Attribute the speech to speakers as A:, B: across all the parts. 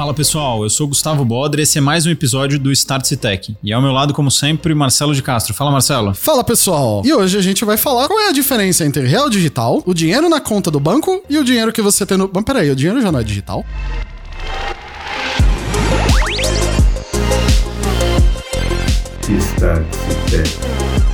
A: Fala pessoal, eu sou Gustavo Bodre e esse é mais um episódio do Start Tech. E ao meu lado, como sempre, Marcelo de Castro. Fala Marcelo.
B: Fala pessoal, e hoje a gente vai falar qual é a diferença entre real digital, o dinheiro na conta do banco e o dinheiro que você tem no. Mas peraí, o dinheiro já não é digital?
C: Start Tech.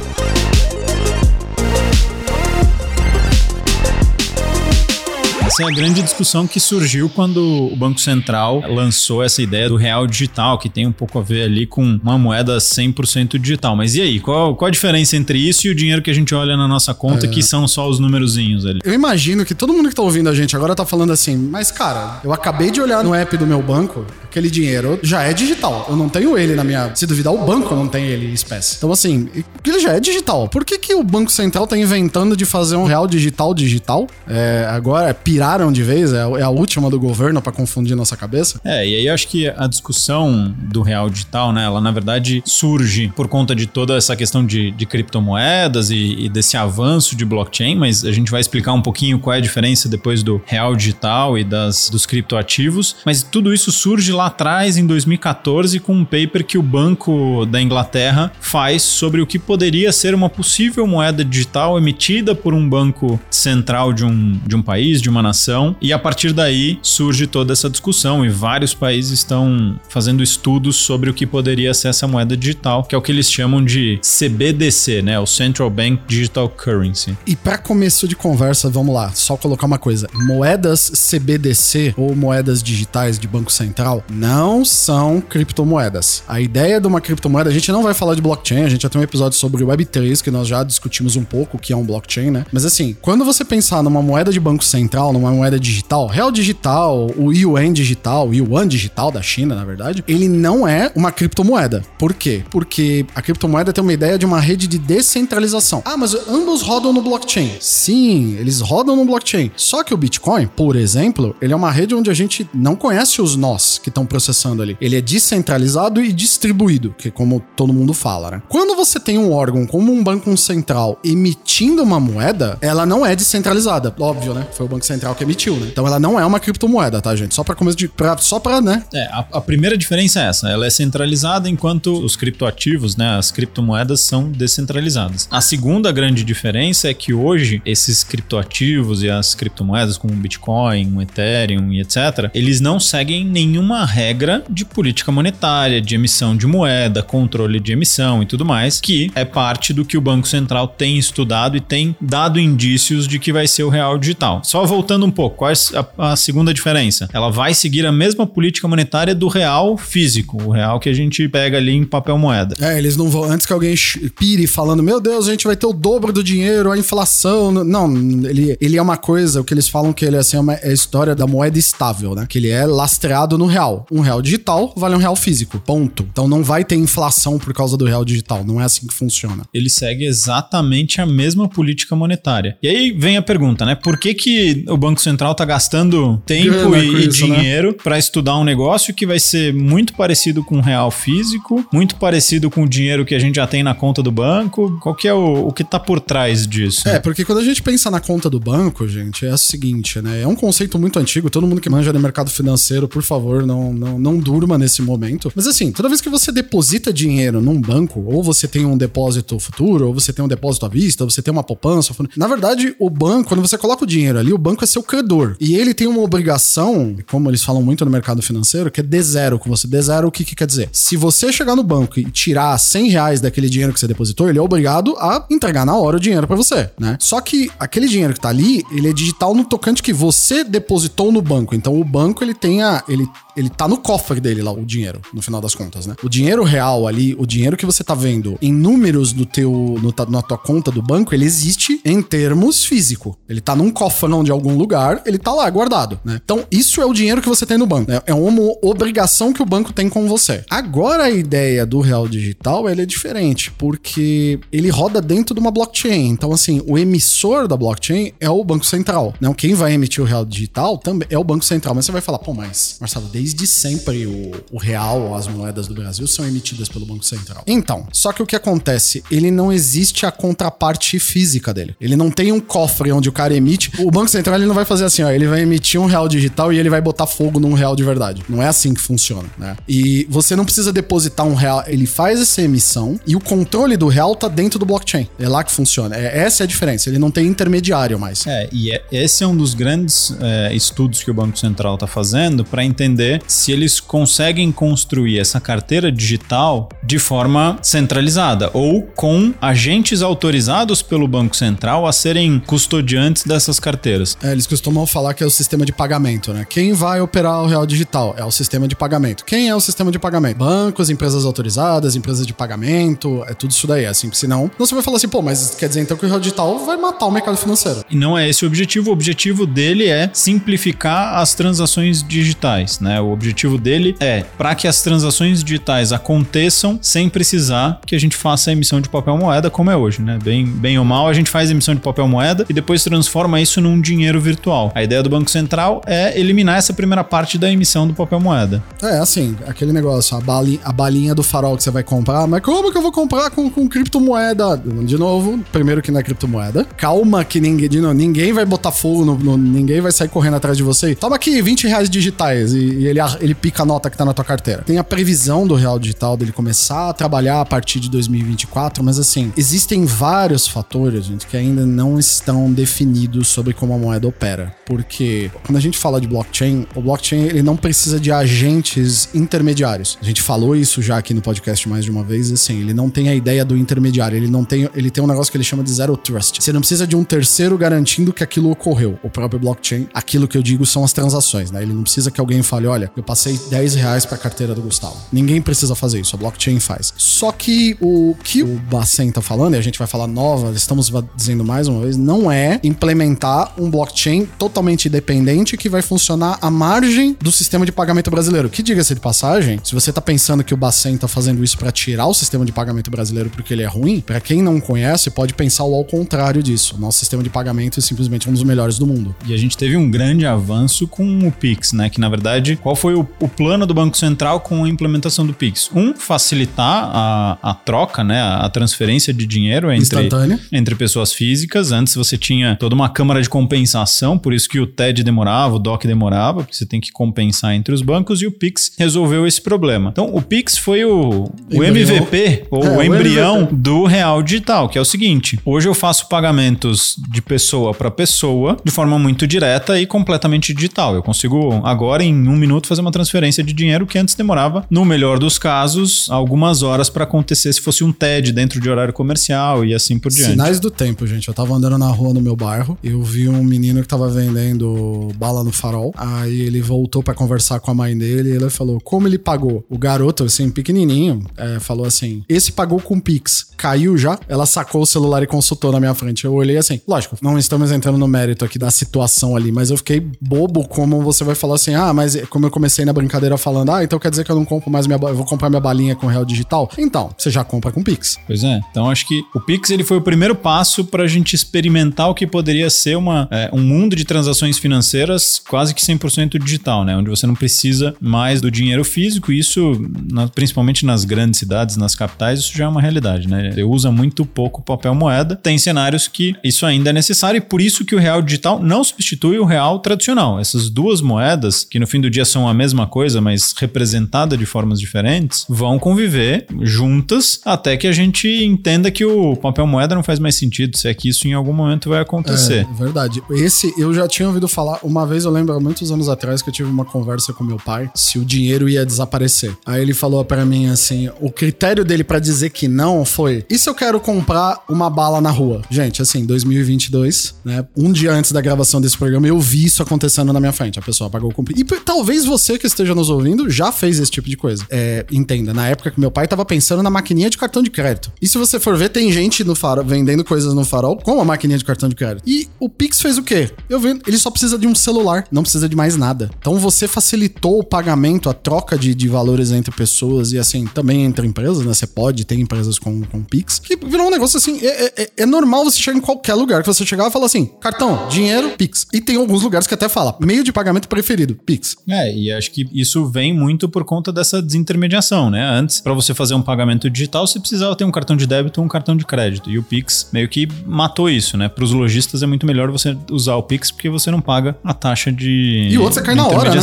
A: Essa é a grande discussão que surgiu quando o Banco Central lançou essa ideia do real digital, que tem um pouco a ver ali com uma moeda 100% digital. Mas e aí, qual, qual a diferença entre isso e o dinheiro que a gente olha na nossa conta,
B: É.
A: que são só os numerozinhos ali?
B: Eu imagino que todo mundo que tá ouvindo a gente agora tá falando assim, mas cara, eu acabei de olhar no app do meu banco, aquele dinheiro já é digital. Eu não tenho ele na minha. Se duvidar, o banco não tem ele em espécie. Então, assim, ele já é digital. Por que, que o Banco Central tá inventando de fazer um real digital digital? É, agora piraram de vez, é, a- é a última do governo pra confundir nossa cabeça.
A: É, e aí eu acho que a discussão do real digital, né, ela na verdade surge por conta de toda essa questão de, de criptomoedas e, e desse avanço de blockchain, mas a gente vai explicar um pouquinho qual é a diferença depois do real digital e das, dos criptoativos. Mas tudo isso surge lá atrás, em 2014, com um paper que o Banco da Inglaterra faz sobre o que poderia ser uma possível moeda digital emitida por um banco central de um, de um país, de uma nação. E a partir daí surge toda essa discussão e vários países estão fazendo estudos sobre o que poderia ser essa moeda digital, que é o que eles chamam de CBDC, né? O Central Bank Digital Currency.
B: E pra começo de conversa, vamos lá, só colocar uma coisa. Moedas CBDC ou moedas digitais de Banco Central não são criptomoedas. A ideia de uma criptomoeda, a gente não vai falar de blockchain, a gente já tem um episódio sobre Web3 que nós já discutimos um pouco o que é um blockchain, né? Mas assim, quando você pensar numa moeda de Banco Central, numa moeda digital, real digital, o yuan digital, o yuan digital da China, na verdade, ele não é uma criptomoeda. Por quê? Porque a criptomoeda tem uma ideia de uma rede de descentralização. Ah, mas ambos rodam no blockchain. Sim, eles rodam no blockchain. Só que o Bitcoin, por exemplo, ele é uma rede onde a gente não conhece os nós que estão processando ali. Ele é descentralizado e distribuído, que é como todo mundo fala, né? Quando você tem um órgão como um banco central emitindo uma moeda, ela não é descentralizada. Óbvio, né? Foi o Banco Central que emitiu, né? Então ela não é uma criptomoeda, tá, gente? Só para começo de. Pra, só pra, né?
A: É, a, a primeira diferença é essa, ela é centralizada enquanto os criptoativos, né, as criptomoedas são descentralizadas. A segunda grande diferença é que hoje esses criptoativos e as criptomoedas como o Bitcoin, o Ethereum e etc, eles não seguem nenhuma regra de política monetária, de emissão de moeda, controle de emissão e tudo mais, que é parte do que o Banco Central tem estudado e tem dado indícios de que vai ser o real digital. Só voltando um pouco, qual é a, a segunda diferença? Ela vai seguir a mesma política monetária do real físico, o real que a gente pega ali em papel moeda.
B: É, eles não vão. Antes que alguém pire falando, meu Deus, a gente vai ter o dobro do dinheiro, a inflação. Não, ele, ele é uma coisa, o que eles falam que ele assim, é, uma, é a história da moeda estável, né? Que ele é lastreado no real. Um real digital vale um real físico. Ponto. Então não vai ter inflação por causa do real digital. Não é assim que funciona.
A: Ele segue exatamente a mesma política monetária. E aí vem a pergunta, né? Por que, que o Banco Central tá gastando tempo e, e
B: isso, né?
A: dinheiro para estudar um negócio que vai ser muito parecido com o real físico, muito parecido com o dinheiro que a gente já tem na conta do banco? Qual que é o, o que tá por trás disso?
B: É, porque quando a gente pensa na conta do banco, gente, é o seguinte, né? É um conceito muito antigo. Todo mundo que manja no mercado financeiro, por favor, não, não, não durma nesse momento. Mas assim, toda vez que você deposita dinheiro num banco, ou você tem um depósito futuro, ou você tem um depósito à vista, ou você tem uma poupança. Na verdade, o banco, quando você coloca o dinheiro ali, o banco é seu credor. E ele tem uma obrigação, como eles falam muito no mercado financeiro, que é D0 com você. D0, o que, que quer dizer? Se você chegar no banco e tirar 100 reais daquele dinheiro que você depositou, ele é obrigado a entregar na hora o dinheiro pra você, né? Só que aquele dinheiro que tá ali, ele é digital no tocante que você depositou no banco. Então o banco, ele tem a. Ele, ele tá no cofre dele lá, o dinheiro, no final das contas, né? O dinheiro real ali, o dinheiro que você tá vendo em números no teu, no, na tua conta do banco, ele existe em termos físico. Ele tá num cofrão de algum lugar, ele tá lá guardado, né? Então, isso é o dinheiro que você tem no banco. né? É uma obrigação que o banco tem com você. Agora, a ideia do real digital, ele é diferente, porque ele roda dentro de uma blockchain. Então, assim, o emissor da blockchain é o Banco Central. Não, quem vai emitir o real digital também é o Banco Central. Mas você vai falar, pô, mas, Marcelo, desde desde sempre o, o real, as moedas do Brasil são emitidas pelo Banco Central. Então, só que o que acontece? Ele não existe a contraparte física dele. Ele não tem um cofre onde o cara emite. O Banco Central ele não vai fazer assim, ó, ele vai emitir um real digital e ele vai botar fogo num real de verdade. Não é assim que funciona, né? E você não precisa depositar um real, ele faz essa emissão e o controle do real tá dentro do blockchain. É lá que funciona. É, essa é a diferença. Ele não tem intermediário mais.
A: É, e é, esse é um dos grandes é, estudos que o Banco Central está fazendo para entender se eles conseguem construir essa carteira digital de forma centralizada ou com agentes autorizados pelo Banco Central a serem custodiantes dessas carteiras.
B: É, eles costumam falar que é o sistema de pagamento, né? Quem vai operar o real digital é o sistema de pagamento. Quem é o sistema de pagamento? Bancos, empresas autorizadas, empresas de pagamento, é tudo isso daí. É assim, senão, você vai falar assim, pô, mas quer dizer então que o real digital vai matar o mercado financeiro.
A: E não é esse o objetivo. O objetivo dele é simplificar as transações digitais, né? O objetivo dele é para que as transações digitais aconteçam sem precisar que a gente faça a emissão de papel moeda como é hoje, né? Bem, bem ou mal, a gente faz a emissão de papel moeda e depois transforma isso num dinheiro virtual. A ideia do Banco Central é eliminar essa primeira parte da emissão do papel moeda.
B: É, assim, aquele negócio, a balinha, a balinha do farol que você vai comprar, mas como que eu vou comprar com, com criptomoeda? De novo, primeiro que não é criptomoeda. Calma que ninguém, de novo, ninguém vai botar fogo, no, no, ninguém vai sair correndo atrás de você. Toma aqui 20 reais digitais e, e, ele, ele pica a nota que tá na tua carteira. Tem a previsão do real digital dele começar a trabalhar a partir de 2024, mas assim, existem vários fatores, gente, que ainda não estão definidos sobre como a moeda opera. Porque quando a gente fala de blockchain, o blockchain ele não precisa de agentes intermediários. A gente falou isso já aqui no podcast mais de uma vez, assim, ele não tem a ideia do intermediário, ele não tem, ele tem um negócio que ele chama de zero trust. Você não precisa de um terceiro garantindo que aquilo ocorreu. O próprio blockchain, aquilo que eu digo são as transações, né? Ele não precisa que alguém fale, olha, eu passei 10 reais para a carteira do Gustavo. Ninguém precisa fazer isso, a blockchain faz. Só que o que o Bacen tá falando, e a gente vai falar nova, estamos dizendo mais uma vez, não é implementar um blockchain totalmente independente que vai funcionar à margem do sistema de pagamento brasileiro. Que diga-se de passagem, se você tá pensando que o Bacen tá fazendo isso para tirar o sistema de pagamento brasileiro porque ele é ruim, para quem não conhece, pode pensar ao contrário disso. Nosso sistema de pagamento é simplesmente um dos melhores do mundo.
A: E a gente teve um grande avanço com o Pix, né? Que na verdade, qual foi o, o plano do Banco Central com a implementação do Pix? Um, facilitar a, a troca, né? A, a transferência de dinheiro entre, entre pessoas físicas. Antes você tinha toda uma câmara de compensação, por isso que o TED demorava, o DOC demorava, porque você tem que compensar entre os bancos, e o Pix resolveu esse problema. Então, o Pix foi o, o MVP, ou é, o embrião o do real digital, que é o seguinte: hoje eu faço pagamentos de pessoa para pessoa de forma muito direta e completamente digital. Eu consigo agora, em um minuto, fazer uma transferência de dinheiro que antes demorava, no melhor dos casos, algumas horas para acontecer se fosse um TED dentro de horário comercial e assim por diante.
B: Sinais do tempo, gente. Eu tava andando na rua no meu bairro, eu vi um menino que tava vendendo bala no farol. Aí ele voltou para conversar com a mãe dele e ele falou: Como ele pagou? O garoto, assim, pequenininho, é, falou assim: Esse pagou com Pix. Caiu já? Ela sacou o celular e consultou na minha frente. Eu olhei assim, lógico, não estamos entrando no mérito aqui da situação ali, mas eu fiquei bobo como você vai falar assim: Ah, mas como eu comecei na brincadeira falando, ah, então quer dizer que eu não compro mais minha. Vou comprar minha balinha com real digital? Então, você já compra com Pix.
A: Pois é. Então acho que o Pix ele foi o primeiro passo para a gente experimentar o que poderia ser uma, é, um mundo de transações financeiras quase que 100% digital, né? Onde você não precisa mais do dinheiro físico. Isso, na, principalmente nas grandes cidades, nas capitais, isso já é uma realidade, né? Você usa muito pouco papel moeda. Tem cenários que isso ainda é necessário e por isso que o real digital não substitui o real tradicional. Essas duas moedas, que no fim do dia são a mesma coisa, mas representada de formas diferentes, vão conviver juntas até que a gente entenda que o papel moeda não faz mais sentido, se é que isso em algum momento vai acontecer.
B: É, verdade. Esse eu já tinha ouvido falar, uma vez eu lembro há muitos anos atrás que eu tive uma conversa com meu pai se o dinheiro ia desaparecer. Aí ele falou para mim assim, o critério dele para dizer que não foi: "E se eu quero comprar uma bala na rua?". Gente, assim, 2022, né? Um dia antes da gravação desse programa eu vi isso acontecendo na minha frente. A pessoa pagou o cumprir. E talvez você que esteja nos ouvindo já fez esse tipo de coisa. É, entenda, na época que meu pai tava pensando na maquininha de cartão de crédito. E se você for ver, tem gente no farol vendendo coisas no farol com a maquininha de cartão de crédito. E o Pix fez o quê? Eu vendo, ele só precisa de um celular, não precisa de mais nada. Então você facilitou o pagamento, a troca de, de valores entre pessoas e assim, também entre empresas, né? Você pode ter empresas com, com Pix, que virou um negócio assim, é, é, é normal você chegar em qualquer lugar que você chegar e falar assim, cartão, dinheiro, Pix. E tem alguns lugares que até fala, meio de pagamento preferido, Pix.
A: É, e acho que isso vem muito por conta dessa desintermediação, né? Antes, para você fazer um pagamento digital, você precisava ter um cartão de débito ou um cartão de crédito. E o Pix meio que matou isso, né? Para os lojistas é muito melhor você usar o Pix porque você não paga a taxa de
B: E o outro você cai na hora, né?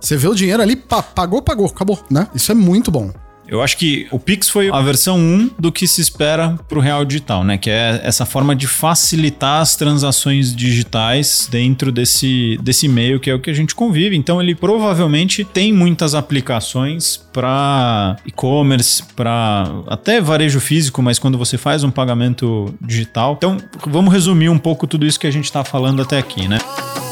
B: Você vê o dinheiro ali, pagou, pagou, acabou, né? Isso é muito bom.
A: Eu acho que o Pix foi a versão 1 do que se espera para o real digital, né? Que é essa forma de facilitar as transações digitais dentro desse, desse meio que é o que a gente convive. Então ele provavelmente tem muitas aplicações para e-commerce, para até varejo físico, mas quando você faz um pagamento digital. Então vamos resumir um pouco tudo isso que a gente está falando até aqui, né? O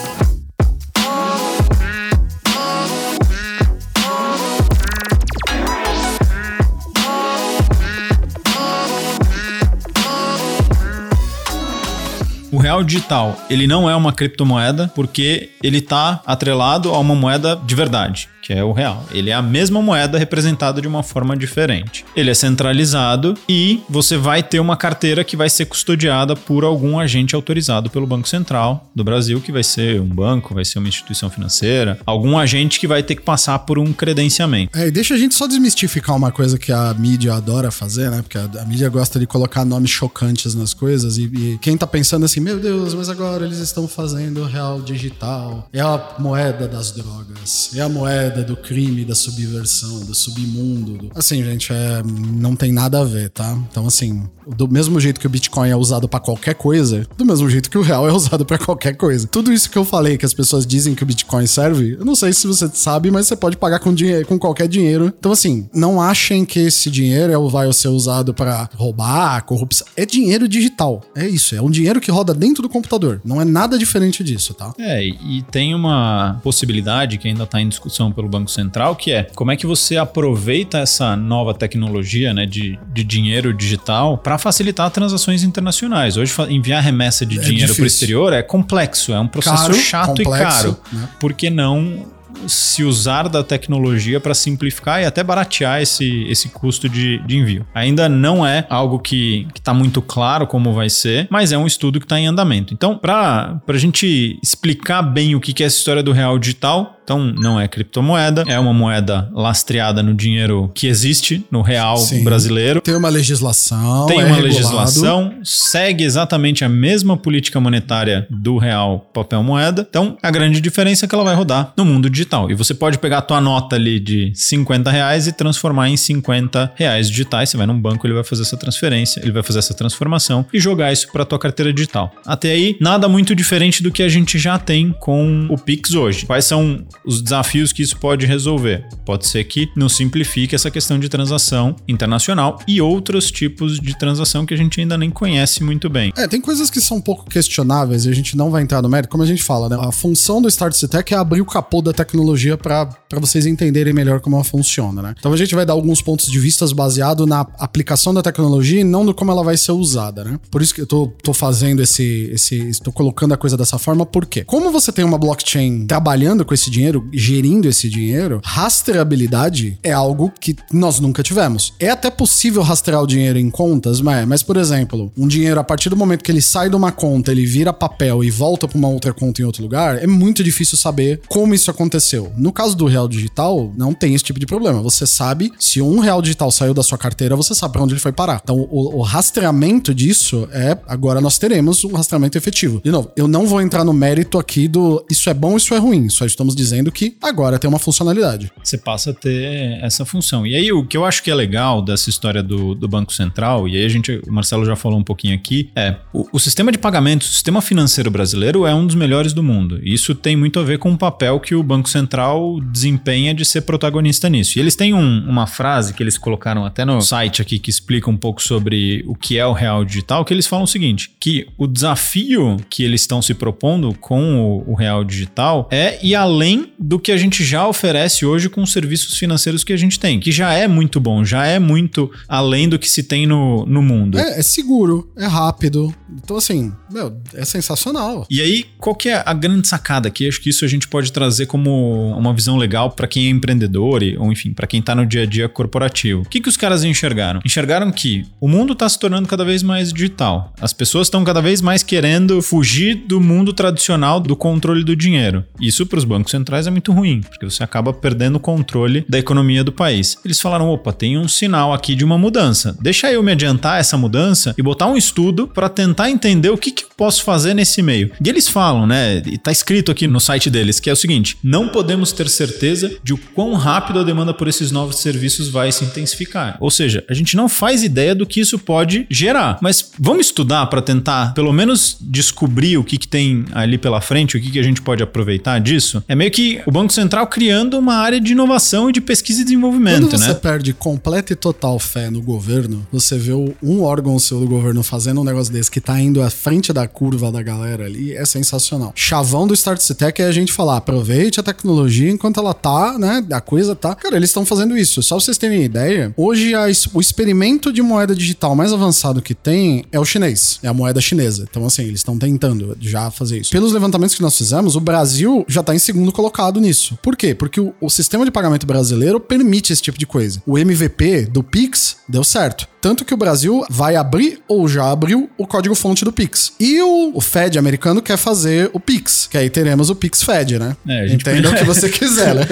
A: real digital, ele não é uma criptomoeda porque ele está atrelado a uma moeda de verdade que é o real. Ele é a mesma moeda representada de uma forma diferente. Ele é centralizado e você vai ter uma carteira que vai ser custodiada por algum agente autorizado pelo Banco Central do Brasil, que vai ser um banco, vai ser uma instituição financeira, algum agente que vai ter que passar por um credenciamento.
B: É, e deixa a gente só desmistificar uma coisa que a mídia adora fazer, né? Porque a, a mídia gosta de colocar nomes chocantes nas coisas e, e quem tá pensando assim, meu Deus, mas agora eles estão fazendo real digital. É a moeda das drogas. É a moeda moeda do crime, da subversão, do submundo. Do... Assim, gente, é, não tem nada a ver, tá? Então, assim, do mesmo jeito que o Bitcoin é usado para qualquer coisa, do mesmo jeito que o real é usado para qualquer coisa. Tudo isso que eu falei que as pessoas dizem que o Bitcoin serve, eu não sei se você sabe, mas você pode pagar com dinheiro, com qualquer dinheiro. Então assim, não achem que esse dinheiro é, vai ser usado para roubar, corrupção. É dinheiro digital. É isso, é um dinheiro que roda dentro do computador. Não é nada diferente disso, tá?
A: É, e tem uma possibilidade que ainda tá em discussão pelo Banco Central, que é como é que você aproveita essa nova tecnologia, né, de, de dinheiro digital para para facilitar transações internacionais. Hoje, enviar remessa de é dinheiro para o exterior é complexo, é um processo caro, chato complexo, e caro. Né? Por que não se usar da tecnologia para simplificar e até baratear esse, esse custo de, de envio. Ainda não é algo que está muito claro como vai ser, mas é um estudo que está em andamento. Então, para a gente explicar bem o que é essa história do real digital, então, não é criptomoeda, é uma moeda lastreada no dinheiro que existe no real Sim. brasileiro.
B: Tem uma legislação.
A: Tem é uma regulado. legislação, segue exatamente a mesma política monetária do real papel moeda. Então, a grande diferença é que ela vai rodar no mundo digital. E você pode pegar a tua nota ali de 50 reais e transformar em 50 reais digitais. Você vai num banco, ele vai fazer essa transferência, ele vai fazer essa transformação e jogar isso para tua carteira digital. Até aí, nada muito diferente do que a gente já tem com o Pix hoje. Quais são os desafios que isso pode resolver. Pode ser que não simplifique essa questão de transação internacional e outros tipos de transação que a gente ainda nem conhece muito bem.
B: É, tem coisas que são um pouco questionáveis e a gente não vai entrar no mérito, como a gente fala, né? A função do Start Tech é abrir o capô da tecnologia para vocês entenderem melhor como ela funciona, né? Então a gente vai dar alguns pontos de vistas baseado na aplicação da tecnologia e não no como ela vai ser usada, né? Por isso que eu tô, tô fazendo esse, esse. estou colocando a coisa dessa forma, por quê? Como você tem uma blockchain trabalhando com esse dinheiro, dinheiro, gerindo esse dinheiro, rastreabilidade é algo que nós nunca tivemos. É até possível rastrear o dinheiro em contas, mas, mas por exemplo, um dinheiro a partir do momento que ele sai de uma conta, ele vira papel e volta para uma outra conta em outro lugar, é muito difícil saber como isso aconteceu. No caso do real digital, não tem esse tipo de problema. Você sabe se um real digital saiu da sua carteira, você sabe para onde ele foi parar. Então, o, o rastreamento disso é agora nós teremos um rastreamento efetivo. De novo, eu não vou entrar no mérito aqui do isso é bom, isso é ruim. Só estamos dizendo dizendo que agora tem uma funcionalidade.
A: Você passa a ter essa função. E aí, o que eu acho que é legal dessa história do, do Banco Central, e aí a gente, o Marcelo já falou um pouquinho aqui, é o, o sistema de pagamentos, o sistema financeiro brasileiro é um dos melhores do mundo. E isso tem muito a ver com o papel que o Banco Central desempenha de ser protagonista nisso. E eles têm um, uma frase que eles colocaram até no site aqui que explica um pouco sobre o que é o real digital, que eles falam o seguinte: que o desafio que eles estão se propondo com o, o real digital é ir além do que a gente já oferece hoje com os serviços financeiros que a gente tem, que já é muito bom, já é muito além do que se tem no, no mundo.
B: É, é seguro, é rápido. Então, assim, meu, é sensacional.
A: E aí, qual que é a grande sacada aqui? Acho que isso a gente pode trazer como uma visão legal para quem é empreendedor, ou enfim, para quem tá no dia a dia corporativo. O que, que os caras enxergaram? Enxergaram que o mundo tá se tornando cada vez mais digital. As pessoas estão cada vez mais querendo fugir do mundo tradicional do controle do dinheiro. Isso para os bancos centrais é muito ruim, porque você acaba perdendo o controle da economia do país. Eles falaram: opa, tem um sinal aqui de uma mudança. Deixa eu me adiantar essa mudança e botar um estudo para tentar entender o que, que eu posso fazer nesse meio. E eles falam, né? E tá escrito aqui no site deles, que é o seguinte: não podemos ter certeza de o quão rápido a demanda por esses novos serviços vai se intensificar. Ou seja, a gente não faz ideia do que isso pode gerar. Mas vamos estudar para tentar, pelo menos, descobrir o que, que tem ali pela frente, o que, que a gente pode aproveitar disso. É meio que o Banco Central criando uma área de inovação e de pesquisa e desenvolvimento,
B: Quando você
A: né?
B: perde completa e total fé no governo, você vê um órgão seu do governo fazendo um negócio desse que tá indo à frente da curva da galera ali, é sensacional. Chavão do Start Tech é a gente falar, aproveite a tecnologia enquanto ela tá, né? A coisa tá. Cara, eles estão fazendo isso. Só pra vocês terem ideia, hoje a, o experimento de moeda digital mais avançado que tem é o chinês, é a moeda chinesa. Então, assim, eles estão tentando já fazer isso. Pelos levantamentos que nós fizemos, o Brasil já tá em segundo colocado nisso. Por quê? Porque o, o sistema de pagamento brasileiro permite esse tipo de coisa. O MVP do Pix deu certo. Tanto que o Brasil vai abrir ou já abriu o código-fonte do Pix. E o, o Fed americano quer fazer o Pix, que aí teremos o Pix Fed, né?
A: É, a gente
B: Entenda
A: podia-
B: o que você quiser, né?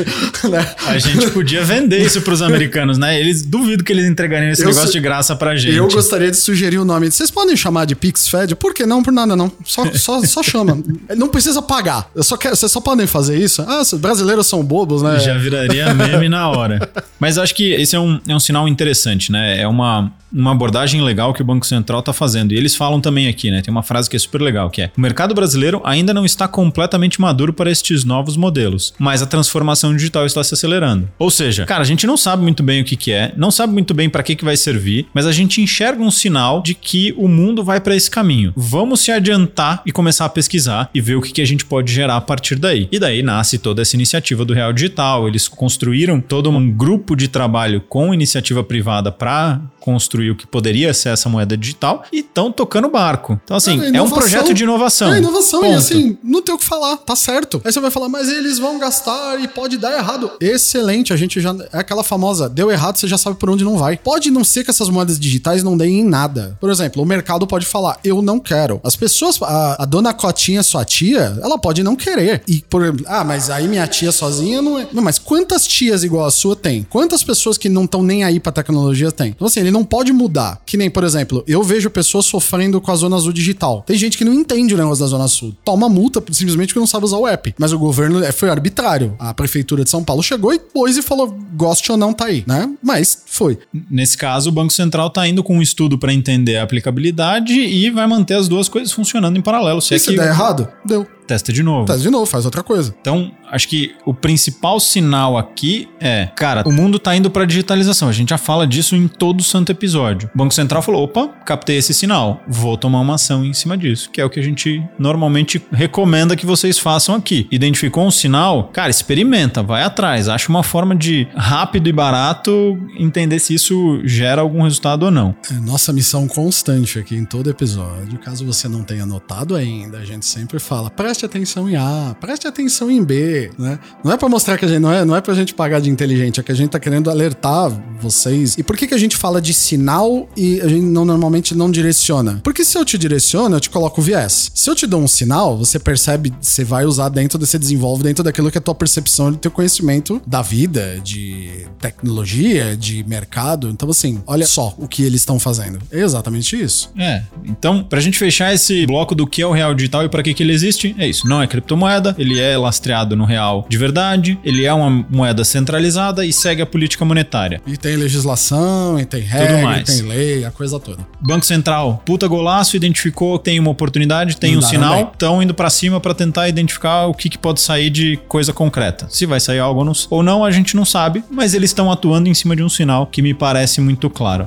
A: A gente podia vender isso pros americanos, né? Eles duvido que eles entregariam esse
B: Eu
A: negócio
B: su-
A: de graça pra gente.
B: Eu gostaria de sugerir o nome. Vocês podem chamar de Pix Fed? Por que não? Por nada, não. Só, só, só chama. Não precisa pagar. Eu só quero, vocês só podem fazer isso. Ah, os brasileiros são bobos, né?
A: Já viraria meme na hora. Mas acho que esse é um, é um sinal interessante, né? É uma, uma abordagem legal que o Banco Central está fazendo. E eles falam também aqui, né? Tem uma frase que é super legal, que é: o mercado brasileiro ainda não está completamente maduro para estes novos modelos, mas a transformação digital está se acelerando. Ou seja, cara, a gente não sabe muito bem o que, que é, não sabe muito bem para que, que vai servir, mas a gente enxerga um sinal de que o mundo vai para esse caminho. Vamos se adiantar e começar a pesquisar e ver o que, que a gente pode gerar a partir daí. E daí nasce toda essa iniciativa do Real Digital. Eles construíram todo um grupo de trabalho com iniciativa privada para construir o que poderia ser essa moeda digital e estão tocando o barco. Então, assim,
B: É,
A: é, um
B: inovação.
A: projeto de inovação.
B: É inovação, e
A: Ponto.
B: assim, não tem o que falar, tá certo. Aí você vai falar, mas eles vão gastar e pode dar errado. Excelente, a gente já. É aquela famosa, deu errado, você já sabe por onde não vai. Pode não ser que essas moedas digitais não deem em nada. Por exemplo, o mercado pode falar, eu não quero. As pessoas, a, a dona Cotinha, sua tia, ela pode não querer. E, por exemplo, ah, mas aí minha tia sozinha não é. Não, mas quantas tias igual a sua tem? Quantas pessoas que não estão nem aí pra tecnologia tem? Então, assim, ele não pode mudar. Que nem, por exemplo, eu vejo pessoas sofrendo com a Zona Azul digital. Tem gente que não entende o negócio da Zona Sul. Toma multa simplesmente porque não sabe usar o app. Mas o governo é, foi arbitrário. A prefeitura de São Paulo chegou e pôs e falou: goste ou não, tá aí, né? Mas foi.
A: Nesse caso, o Banco Central está indo com um estudo para entender a aplicabilidade e vai manter as duas coisas funcionando em paralelo. Se
B: E
A: é
B: se
A: que
B: der errado, deu.
A: Testa de novo.
B: Tá de novo, faz outra coisa.
A: Então, acho que o principal sinal aqui é, cara, o mundo tá indo para digitalização. A gente já fala disso em todo santo episódio. O Banco Central falou: opa, captei esse sinal, vou tomar uma ação em cima disso, que é o que a gente normalmente recomenda que vocês façam aqui. Identificou um sinal, cara, experimenta, vai atrás, acha uma forma de rápido e barato entender se isso gera algum resultado ou não.
B: É nossa missão constante aqui em todo episódio. Caso você não tenha notado ainda, a gente sempre fala: preste atenção em A, preste atenção em B, né? Não é pra mostrar que a gente não é, não é pra gente pagar de inteligente, é que a gente tá querendo alertar vocês. E por que que a gente fala de sinal e a gente não normalmente não direciona? Porque se eu te direciono, eu te coloco viés. Se eu te dou um sinal, você percebe, você vai usar dentro, você desenvolve dentro daquilo que é a tua percepção e teu conhecimento da vida, de tecnologia, de mercado. Então, assim, olha só o que eles estão fazendo. É exatamente isso.
A: É, então, pra gente fechar esse bloco do que é o real digital e pra que, que ele existe, é isso. Não é criptomoeda, ele é lastreado no real de verdade, ele é uma moeda centralizada e segue a política monetária.
B: E tem legislação, e tem regra,
A: mais.
B: e tem lei, a coisa toda.
A: Banco Central, puta golaço, identificou, tem uma oportunidade, tem um
B: Mandaram
A: sinal, estão indo pra cima pra tentar identificar o que, que pode sair de coisa concreta. Se vai sair algo não- ou não, a gente não sabe, mas eles estão atuando em cima de um sinal que me parece muito claro.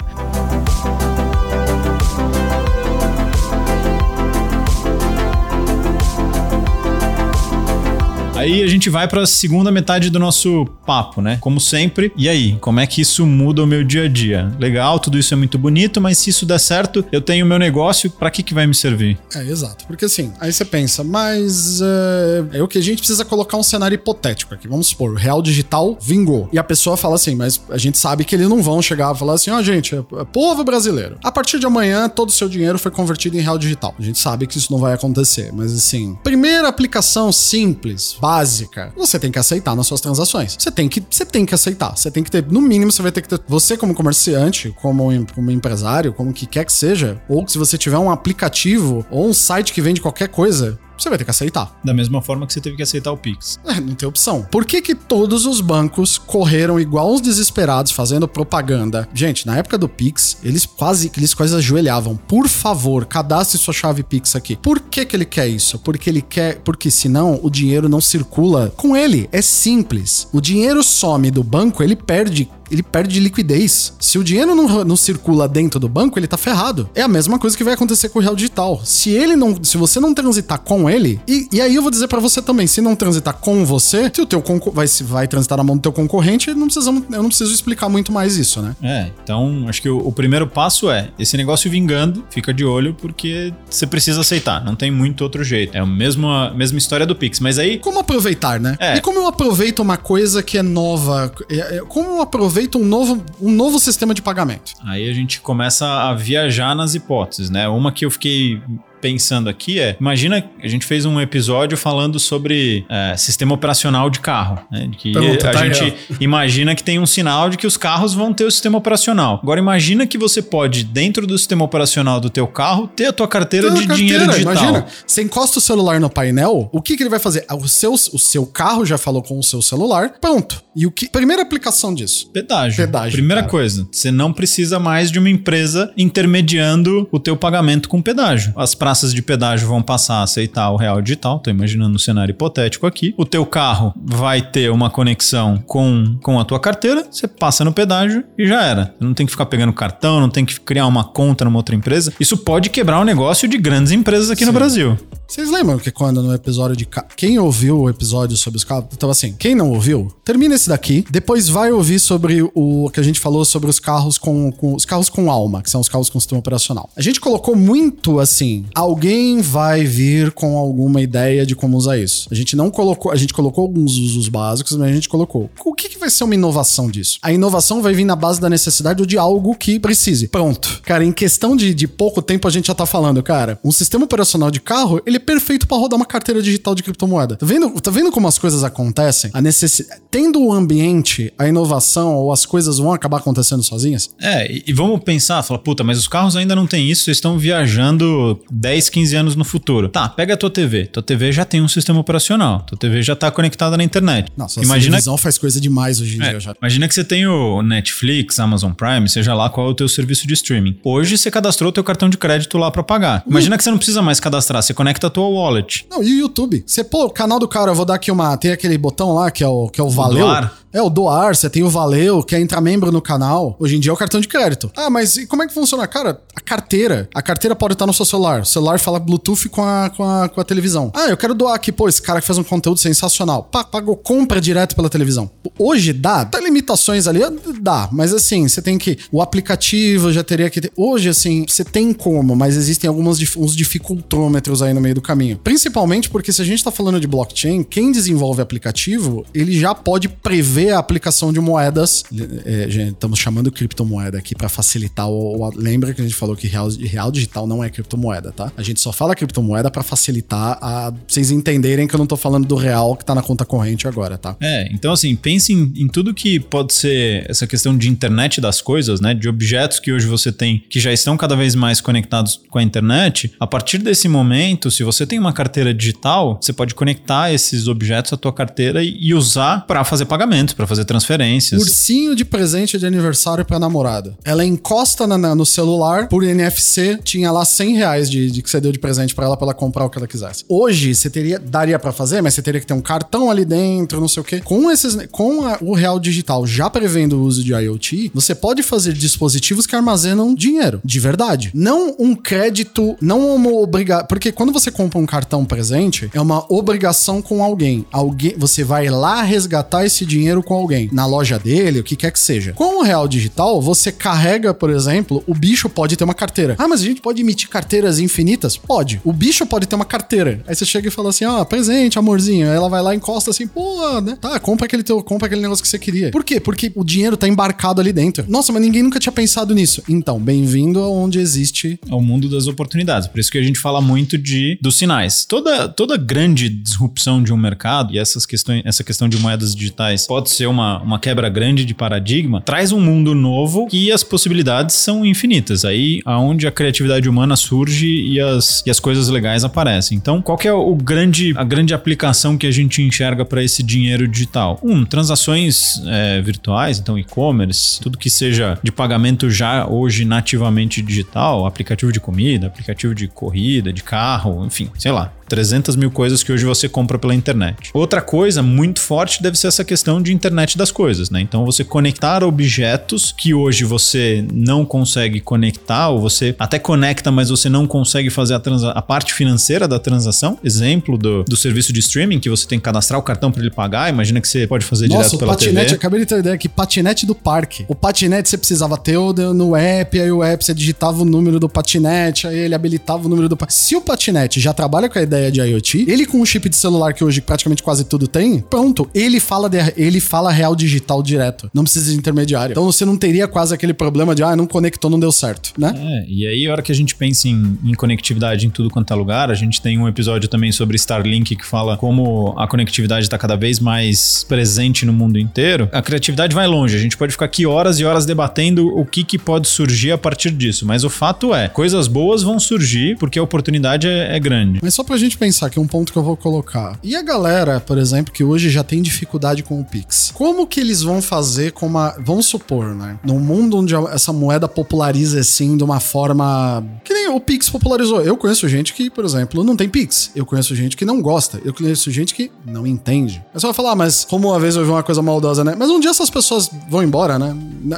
A: Aí a gente vai para a segunda metade do nosso papo, né? Como sempre. E aí, como é que isso muda o meu dia a dia? Legal, tudo isso é muito bonito, mas se isso der certo, eu tenho o meu negócio, para que que vai me servir?
B: É, exato. Porque assim, aí você pensa, mas é, é o que a gente precisa colocar um cenário hipotético aqui. Vamos supor, o real digital vingou. E a pessoa fala assim, mas a gente sabe que eles não vão chegar e falar assim, ó, gente, é, é povo brasileiro. A partir de amanhã, todo o seu dinheiro foi convertido em real digital. A gente sabe que isso não vai acontecer. Mas assim, primeira aplicação simples, básica básica, você tem que aceitar nas suas transações. Você tem que, você tem que aceitar. Você tem que ter, no mínimo, você vai ter que ter, você como comerciante, como, como empresário, como que quer que seja, ou se você tiver um aplicativo ou um site que vende qualquer coisa, você vai ter que aceitar.
A: Da mesma forma que você teve que aceitar o Pix.
B: É, não tem opção. Por que que todos os bancos correram igual uns desesperados fazendo propaganda? Gente, na época do Pix, eles quase, eles quase ajoelhavam. Por favor, cadastre sua chave Pix aqui. Por que que ele quer isso? Porque ele quer, porque senão o dinheiro não circula com ele. É simples. O dinheiro some do banco, ele perde ele perde liquidez. Se o dinheiro não, não circula dentro do banco, ele tá ferrado. É a mesma coisa que vai acontecer com o real digital. Se ele não, se você não transitar com ele, e, e aí eu vou dizer para você também, se não transitar com você, se o teu vai, vai transitar na mão do teu concorrente, não precisamos, eu não preciso explicar muito mais isso, né?
A: É, então acho que o, o primeiro passo é esse negócio vingando, fica de olho porque você precisa aceitar, não tem muito outro jeito. É a mesma, mesma história do Pix, mas aí
B: como aproveitar, né?
A: É.
B: E como eu aproveito uma coisa que é nova, é, é, como eu aproveito um novo, um novo sistema de pagamento?
A: Aí a gente começa a viajar nas hipóteses, né? Uma que eu fiquei pensando aqui é: imagina, a gente fez um episódio falando sobre é, sistema operacional de carro, né? Que a
B: tá
A: gente
B: aí,
A: imagina que tem um sinal de que os carros vão ter o sistema operacional. Agora imagina que você pode, dentro do sistema operacional do teu carro, ter a tua carteira de
B: uma
A: dinheiro
B: carteira,
A: digital.
B: Imagina, você encosta o celular no painel, o que, que ele vai fazer? O seu, o seu carro já falou com o seu celular, pronto. E o que. Primeira aplicação disso.
A: Pedágio.
B: Pedágio,
A: Primeira
B: cara.
A: coisa, você não precisa mais de uma empresa intermediando o teu pagamento com pedágio. As praças de pedágio vão passar a aceitar o real digital, tô imaginando um cenário hipotético aqui. O teu carro vai ter uma conexão com, com a tua carteira, você passa no pedágio e já era. Você não tem que ficar pegando cartão, não tem que criar uma conta numa outra empresa. Isso pode quebrar o negócio de grandes empresas aqui no
B: Sim.
A: Brasil.
B: Vocês lembram que quando no episódio de. Quem ouviu o episódio sobre os carros. Então, assim, quem não ouviu, termina esse daqui. Depois vai ouvir sobre o que a gente falou sobre os carros com, com- os carros com alma, que são os carros com sistema operacional. A gente colocou muito assim: alguém vai vir com alguma ideia de como usar isso. A gente não colocou. A gente colocou alguns usos básicos, mas a gente colocou. O que, que vai ser uma inovação disso? A inovação vai vir na base da necessidade ou de algo que precise. Pronto. Cara, em questão de, de pouco tempo a gente já tá falando, cara, um sistema operacional de carro, ele é perfeito pra rodar uma carteira digital de criptomoeda. Tá vendo, tá vendo como as coisas acontecem? A necessidade. Tendo o ambiente, a inovação ou as coisas vão acabar acontecendo sozinhas?
A: É, e, e vamos pensar, falar, puta, mas os carros ainda não têm isso, eles estão viajando 10, 15 anos no futuro. Tá, pega a tua TV. Tua TV já tem um sistema operacional. Tua TV já tá conectada na internet.
B: Nossa, a
A: Imagina
B: televisão faz coisa demais hoje em
A: É,
B: dia já.
A: imagina que você tem o Netflix, Amazon Prime, seja lá qual é o teu serviço de streaming. Hoje você cadastrou o teu cartão de crédito lá pra pagar. Imagina que você não precisa mais cadastrar, você conecta a tua wallet.
B: Não, e o YouTube? Você, pô, o canal do cara, eu vou dar aqui uma. Tem aquele botão lá que é o, que é o Valeu.
A: doar.
B: É, o doar, você tem o Valeu, quer entrar membro no canal. Hoje em dia é o cartão de crédito. Ah, mas e como é que funciona? Cara, a carteira. A carteira pode estar no seu celular. O celular fala Bluetooth com a, com a, com a televisão. Ah, eu quero doar aqui, pô, esse cara que faz um conteúdo sensacional. Pá, pagou, compra direto pela televisão. Hoje dá, tem limitações ali, dá, mas assim, você tem que. O aplicativo já teria que ter. Hoje, assim, você tem como, mas existem alguns uns dificultômetros aí no meio do caminho. Principalmente porque se a gente tá falando de blockchain, quem desenvolve aplicativo, ele já pode prever a aplicação de moedas. É, gente, estamos chamando criptomoeda aqui para facilitar o, o- Lembra que a gente falou que real, real digital não é criptomoeda, tá? A gente só fala criptomoeda para facilitar a vocês entenderem que eu não tô falando do real que tá na conta corrente agora, tá?
A: É, então assim, pense em, em tudo que pode ser essa questão de internet das coisas, né? De objetos que hoje você tem que já estão cada vez mais conectados com a internet. A partir desse momento, se você tem uma carteira digital, você pode conectar esses objetos à tua carteira e, e usar para fazer pagamentos, para fazer transferências.
B: Ursinho de presente de aniversário pra namorada. Ela encosta na- na- no celular, por NFC, tinha lá 100 reais de, de que você deu de presente pra ela pra ela comprar o que ela quisesse. Hoje, você teria, daria pra fazer, mas você teria que ter um cartão ali dentro, não sei o quê. Com, esses, com a- o real digital já prevendo o uso de IoT, você pode fazer dispositivos que armazenam dinheiro, de verdade. Não um crédito, não uma obrigação. Porque quando você compra um cartão presente, é uma obrigação com alguém. Alguém, você vai lá resgatar esse dinheiro dinheiro com alguém, na loja dele, o que quer que seja. Com o real digital, você carrega, por exemplo, o bicho pode ter uma carteira. Ah, mas a gente pode emitir carteiras infinitas? Pode. O bicho pode ter uma carteira. Aí você chega e fala assim: ah, presente, amorzinho. Aí ela vai lá e encosta assim, pô, né? Tá, compra aquele teu, compra aquele negócio que você queria. Por quê? Porque o dinheiro tá embarcado ali dentro. Nossa, mas ninguém nunca tinha pensado nisso. Então, bem-vindo aonde existe.
A: Ao mundo das oportunidades. Por isso que a gente fala muito de dos sinais. Toda, toda grande disrupção de um mercado, e essas questões, essa questão de moedas digitais pode ser uma, uma quebra grande de paradigma, traz um mundo novo que as possibilidades são infinitas. Aí aonde a criatividade humana surge e as, e as coisas legais aparecem. Então, qual é o grande, a grande aplicação que a gente enxerga para esse dinheiro digital? Um, transações é, virtuais, então e-commerce, tudo que seja de pagamento já hoje nativamente digital, aplicativo de comida, aplicativo de corrida, de carro, enfim, sei lá. 300 mil coisas que hoje você compra pela internet. Outra coisa muito forte deve ser essa questão de internet das coisas, né? Então você conectar objetos que hoje você não consegue conectar, ou você até conecta, mas você não consegue fazer a, a parte financeira da transação. Exemplo do, do serviço de streaming, que você tem que cadastrar o cartão para ele pagar. Imagina que você pode fazer Nossa, direto pela
B: patinete,
A: TV.
B: acabei de ter ideia aqui, patinete do parque. O patinete você precisava ter no app, aí o app você digitava o número do patinete, aí ele habilitava o número do Se o patinete já trabalha com a ideia ideia de IoT. Ele com um chip de celular que hoje praticamente quase tudo tem, pronto, ele fala de, ele fala real digital direto. Não precisa de intermediário. Então você não teria quase aquele problema de ah, não conectou, não deu certo, né?
A: É, e aí a hora que a gente pensa em, em conectividade em tudo quanto é lugar, a gente tem um episódio também sobre Starlink que fala como a conectividade está cada vez mais presente no mundo inteiro. A criatividade vai longe. A gente pode ficar aqui horas e horas debatendo o que, que pode surgir a partir disso. Mas o fato é, coisas boas vão surgir porque a oportunidade é, é grande.
B: Mas só pra gente gente pensar que um ponto que eu vou colocar. E a galera, por exemplo, que hoje já tem dificuldade com o Pix. Como que eles vão fazer com uma. Vamos supor, né? Num mundo onde essa moeda populariza assim de uma forma. Que nem o Pix popularizou. Eu conheço gente que, por exemplo, não tem Pix. Eu conheço gente que não gosta. Eu conheço gente que não entende. Você vai falar, ah, mas como uma vez eu vi uma coisa maldosa, né? Mas um dia essas pessoas vão embora, né?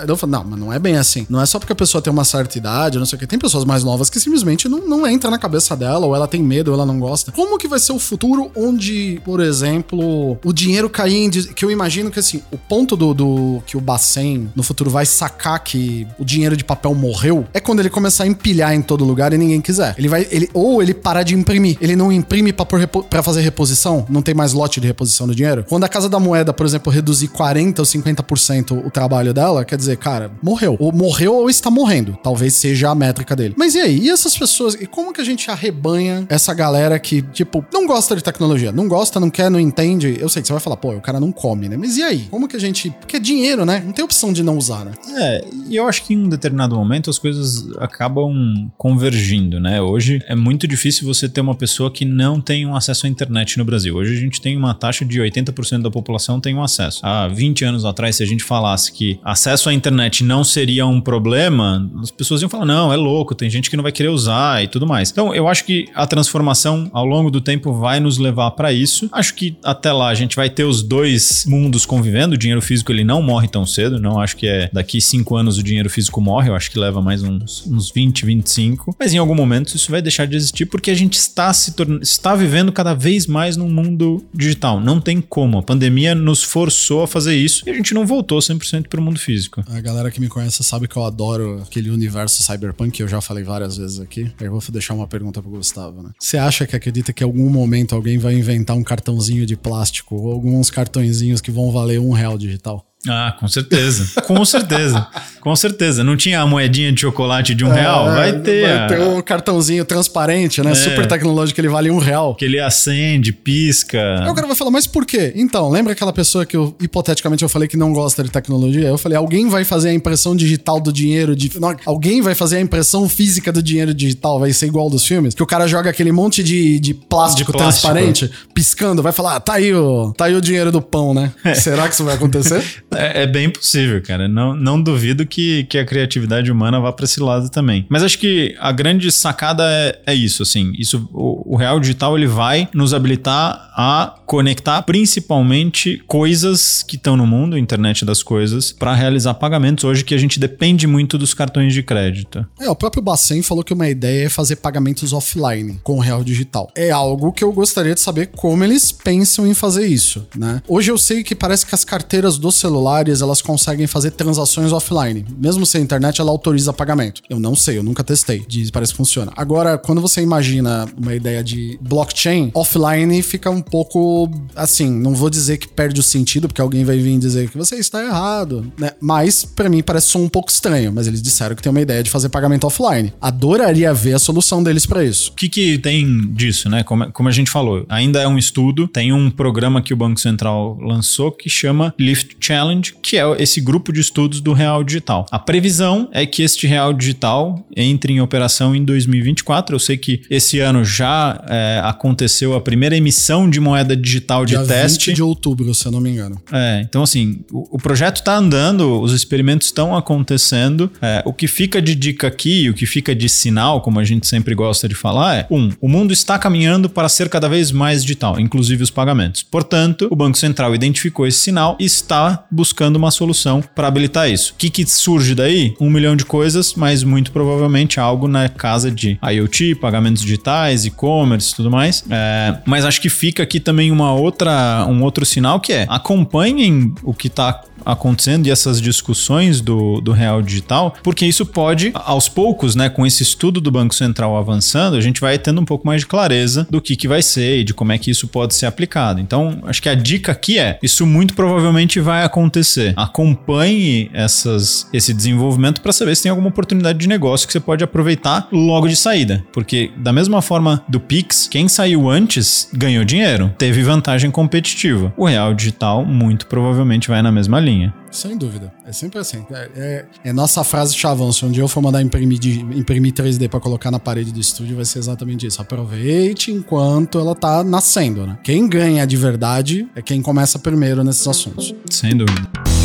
B: Eu falo, não, mas não é bem assim. Não é só porque a pessoa tem uma certa idade, não sei o que. Tem pessoas mais novas que simplesmente não, não entra na cabeça dela, ou ela tem medo, ou ela não gosta como que vai ser o futuro onde, por exemplo, o dinheiro cair em. Que eu imagino que assim, o ponto do, do que o Bacen no futuro vai sacar que o dinheiro de papel morreu é quando ele começar a empilhar em todo lugar e ninguém quiser. Ele vai. Ele, ou ele parar de imprimir. Ele não imprime para fazer reposição, não tem mais lote de reposição do dinheiro. Quando a Casa da Moeda, por exemplo, reduzir 40% ou 50% o trabalho dela, quer dizer, cara, morreu. Ou morreu ou está morrendo. Talvez seja a métrica dele. Mas e aí? E essas pessoas? E como que a gente arrebanha essa galera que, tipo, não gosta de tecnologia, não gosta, não quer, não entende. Eu sei que você vai falar, pô, o cara não come, né? Mas e aí? Como que a gente. Porque é dinheiro, né? Não tem opção de não usar, né?
A: É, e eu acho que em um determinado momento as coisas acabam convergindo, né? Hoje é muito difícil você ter uma pessoa que não tem um acesso à internet no Brasil. Hoje a gente tem uma taxa de 80% da população tem um acesso. Há 20 anos atrás, se a gente falasse que acesso à internet não seria um problema, as pessoas iam falar: não, é louco, tem gente que não vai querer usar e tudo mais. Então, eu acho que a transformação ao longo do tempo vai nos levar para isso. Acho que até lá a gente vai ter os dois mundos convivendo. O dinheiro físico ele não morre tão cedo. Não acho que é daqui cinco anos o dinheiro físico morre. Eu acho que leva mais uns, uns 20, 25. Mas em algum momento isso vai deixar de existir porque a gente está se está vivendo cada vez mais num mundo digital. Não tem como. A pandemia nos forçou a fazer isso e a gente não voltou 100% para o mundo físico.
B: A galera que me conhece sabe que eu adoro aquele universo cyberpunk que eu já falei várias vezes aqui. Eu vou deixar uma pergunta pro Gustavo, né? Você acha que acredita que algum momento alguém vai inventar um cartãozinho de plástico ou alguns cartõezinhos que vão valer um real digital?
A: Ah, com certeza. Com certeza. com certeza. Não tinha a moedinha de chocolate de um é, real? Vai ter.
B: Vai ter um cartãozinho transparente, né? É. Super tecnológico, ele vale um real.
A: Que ele acende, pisca.
B: Aí o cara vai falar, mas por quê? Então, lembra aquela pessoa que eu, hipoteticamente, eu falei que não gosta de tecnologia? Eu falei, alguém vai fazer a impressão digital do dinheiro. De... Não, alguém vai fazer a impressão física do dinheiro digital. Vai ser igual dos filmes? Que o cara joga aquele monte de, de, plástico, de plástico transparente, piscando, vai falar, ah, tá aí o, tá aí o dinheiro do pão, né? É. Será que isso vai acontecer?
A: É, é, bem possível, cara. Não, não duvido que, que a criatividade humana vá para esse lado também. Mas acho que a grande sacada é, é isso, assim. Isso, o, o real digital ele vai nos habilitar a conectar principalmente coisas que estão no mundo, internet das coisas, para realizar pagamentos hoje que a gente depende muito dos cartões de crédito.
B: É, o próprio Bacen falou que uma ideia é fazer pagamentos offline com o real digital. É algo que eu gostaria de saber como eles pensam em fazer isso, né? Hoje eu sei que parece que as carteiras dos celulares, elas conseguem fazer transações offline. Mesmo sem internet, ela autoriza pagamento. Eu não sei, eu nunca testei. Diz, parece que funciona. Agora, quando você imagina uma ideia de blockchain, offline fica um pouco assim, não vou dizer que perde o sentido, porque alguém vai vir dizer que você está errado, né? Mas para mim parece só um pouco estranho, mas eles disseram que tem uma ideia de fazer pagamento offline. Adoraria ver a solução deles para isso.
A: O que que tem disso, né? Como, como a gente falou, ainda é um estudo, tem um programa que o Banco Central lançou que chama Lift Challenge, que é esse grupo de estudos do real digital. A previsão é que este real digital entre em operação em 2024. Eu sei que esse ano já é, aconteceu a primeira emissão de moeda digital de
B: Dia
A: teste.
B: 20 de outubro, se eu não me engano.
A: É, então assim, o, o projeto está andando, os experimentos estão acontecendo. É, o que fica de dica aqui, o que fica de sinal, como a gente sempre gosta de falar, é: um, o mundo está caminhando para ser cada vez mais digital, inclusive os pagamentos. Portanto, o Banco Central identificou esse sinal e está buscando uma solução para habilitar isso. O que, que surge daí? Um milhão de coisas, mas muito provavelmente algo na casa de IoT, pagamentos digitais, e-commerce e tudo mais. É, mas acho que fica aqui também uma outra, um outro sinal que é acompanhem o que está acontecendo e essas discussões do, do real digital, porque isso pode, aos poucos, né, com esse estudo do Banco Central avançando, a gente vai tendo um pouco mais de clareza do que, que vai ser e de como é que isso pode ser aplicado. Então, acho que a dica aqui é: isso muito provavelmente vai acontecer. Acompanhe essas, esse desenvolvimento para saber se tem alguma oportunidade de negócio que você pode aproveitar logo de saída. Porque, da mesma forma do Pix, quem saiu antes ganhou dinheiro, teve vantagem competitiva. O real digital, muito provavelmente, vai na mesma linha.
B: Sem dúvida. É sempre assim. É, é, é nossa frase chavão. Se um dia eu for mandar imprimir, de, imprimir 3D para colocar na parede do estúdio, vai ser exatamente isso. Aproveite enquanto ela tá nascendo, né? Quem ganha de verdade é quem começa primeiro nesses assuntos.
A: Sem dúvida.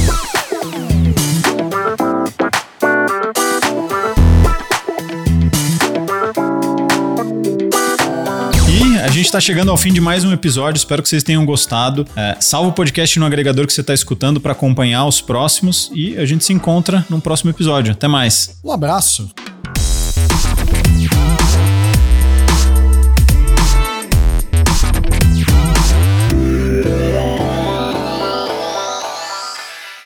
A: Gente está chegando ao fim de mais um episódio. Espero que vocês tenham gostado. É, salva o podcast no agregador que você está escutando para acompanhar os próximos e a gente se encontra no próximo episódio. Até mais.
B: Um abraço.